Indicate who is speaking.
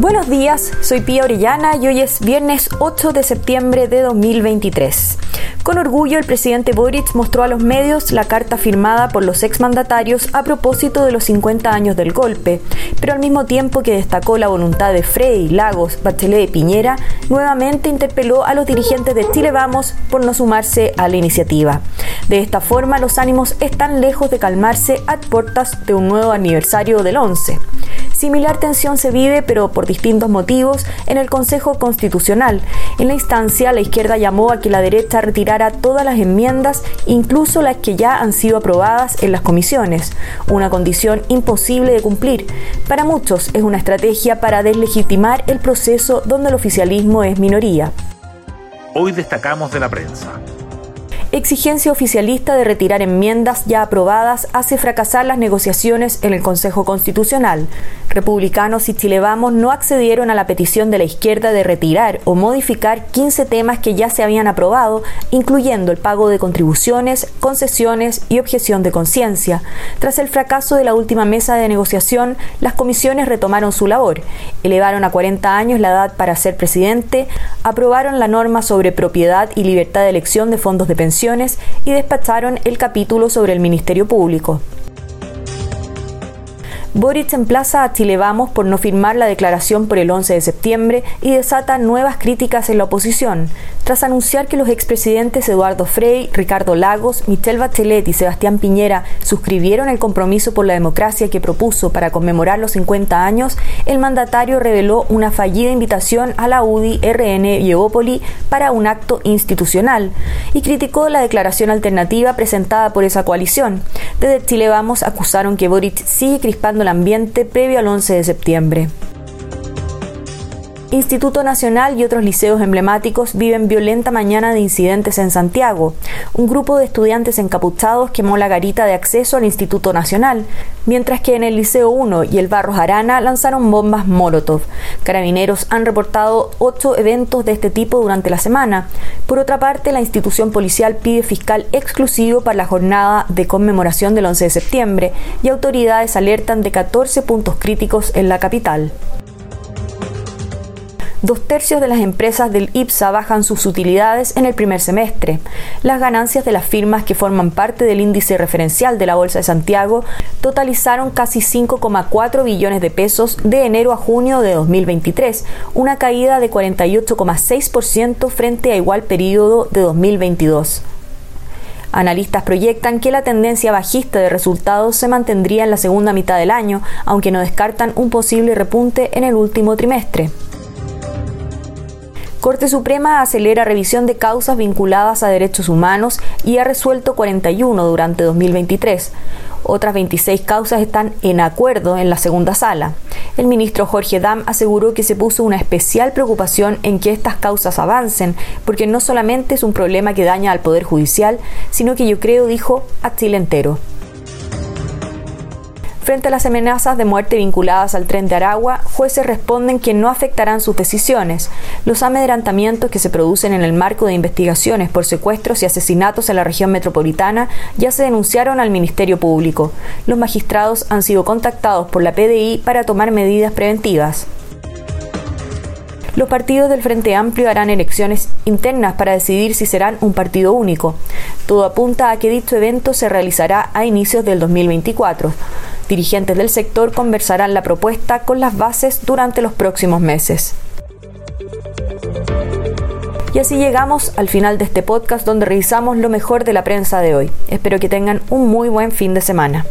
Speaker 1: Buenos días, soy Pía Orellana y hoy es viernes 8 de septiembre de 2023. Con orgullo, el presidente Boric mostró a los medios la carta firmada por los exmandatarios a propósito de los 50 años del golpe, pero al mismo tiempo que destacó la voluntad de Frey, Lagos, Bachelet y Piñera, nuevamente interpeló a los dirigentes de Chile Vamos por no sumarse a la iniciativa. De esta forma, los ánimos están lejos de calmarse a puertas de un nuevo aniversario del 11. Similar tensión se vive, pero por distintos motivos, en el Consejo Constitucional. En la instancia, la izquierda llamó a que la derecha retirara todas las enmiendas, incluso las que ya han sido aprobadas en las comisiones, una condición imposible de cumplir. Para muchos es una estrategia para deslegitimar el proceso donde el oficialismo es minoría.
Speaker 2: Hoy destacamos de la prensa
Speaker 1: exigencia oficialista de retirar enmiendas ya aprobadas hace fracasar las negociaciones en el Consejo Constitucional. Republicanos y Chile Vamos no accedieron a la petición de la izquierda de retirar o modificar 15 temas que ya se habían aprobado, incluyendo el pago de contribuciones, concesiones y objeción de conciencia. Tras el fracaso de la última mesa de negociación, las comisiones retomaron su labor, elevaron a 40 años la edad para ser presidente, aprobaron la norma sobre propiedad y libertad de elección de fondos de pensión y despacharon el capítulo sobre el Ministerio Público. Boric emplaza a Chile Vamos por no firmar la declaración por el 11 de septiembre y desata nuevas críticas en la oposición, tras anunciar que los expresidentes Eduardo Frei, Ricardo Lagos, Michelle Bachelet y Sebastián Piñera suscribieron el compromiso por la democracia que propuso para conmemorar los 50 años, el mandatario reveló una fallida invitación a la UDI, RN y Evópoli para un acto institucional y criticó la declaración alternativa presentada por esa coalición. Desde Chile Vamos acusaron que Boric sigue crispando el ambiente previo al 11 de septiembre. Instituto Nacional y otros liceos emblemáticos viven violenta mañana de incidentes en Santiago. Un grupo de estudiantes encapuchados quemó la garita de acceso al Instituto Nacional, mientras que en el Liceo 1 y el Barros Arana lanzaron bombas Molotov. Carabineros han reportado ocho eventos de este tipo durante la semana. Por otra parte, la institución policial pide fiscal exclusivo para la jornada de conmemoración del 11 de septiembre y autoridades alertan de 14 puntos críticos en la capital. Dos tercios de las empresas del IPSA bajan sus utilidades en el primer semestre. Las ganancias de las firmas que forman parte del índice referencial de la Bolsa de Santiago totalizaron casi 5,4 billones de pesos de enero a junio de 2023, una caída de 48,6% frente a igual periodo de 2022. Analistas proyectan que la tendencia bajista de resultados se mantendría en la segunda mitad del año, aunque no descartan un posible repunte en el último trimestre. Corte Suprema acelera revisión de causas vinculadas a derechos humanos y ha resuelto 41 durante 2023. Otras 26 causas están en acuerdo en la segunda sala. El ministro Jorge Dam aseguró que se puso una especial preocupación en que estas causas avancen, porque no solamente es un problema que daña al Poder Judicial, sino que yo creo, dijo, a Chile entero. Frente a las amenazas de muerte vinculadas al tren de Aragua, jueces responden que no afectarán sus decisiones. Los amedrantamientos que se producen en el marco de investigaciones por secuestros y asesinatos en la región metropolitana ya se denunciaron al Ministerio Público. Los magistrados han sido contactados por la PDI para tomar medidas preventivas. Los partidos del Frente Amplio harán elecciones internas para decidir si serán un partido único. Todo apunta a que dicho evento se realizará a inicios del 2024. Dirigentes del sector conversarán la propuesta con las bases durante los próximos meses. Y así llegamos al final de este podcast donde revisamos lo mejor de la prensa de hoy. Espero que tengan un muy buen fin de semana.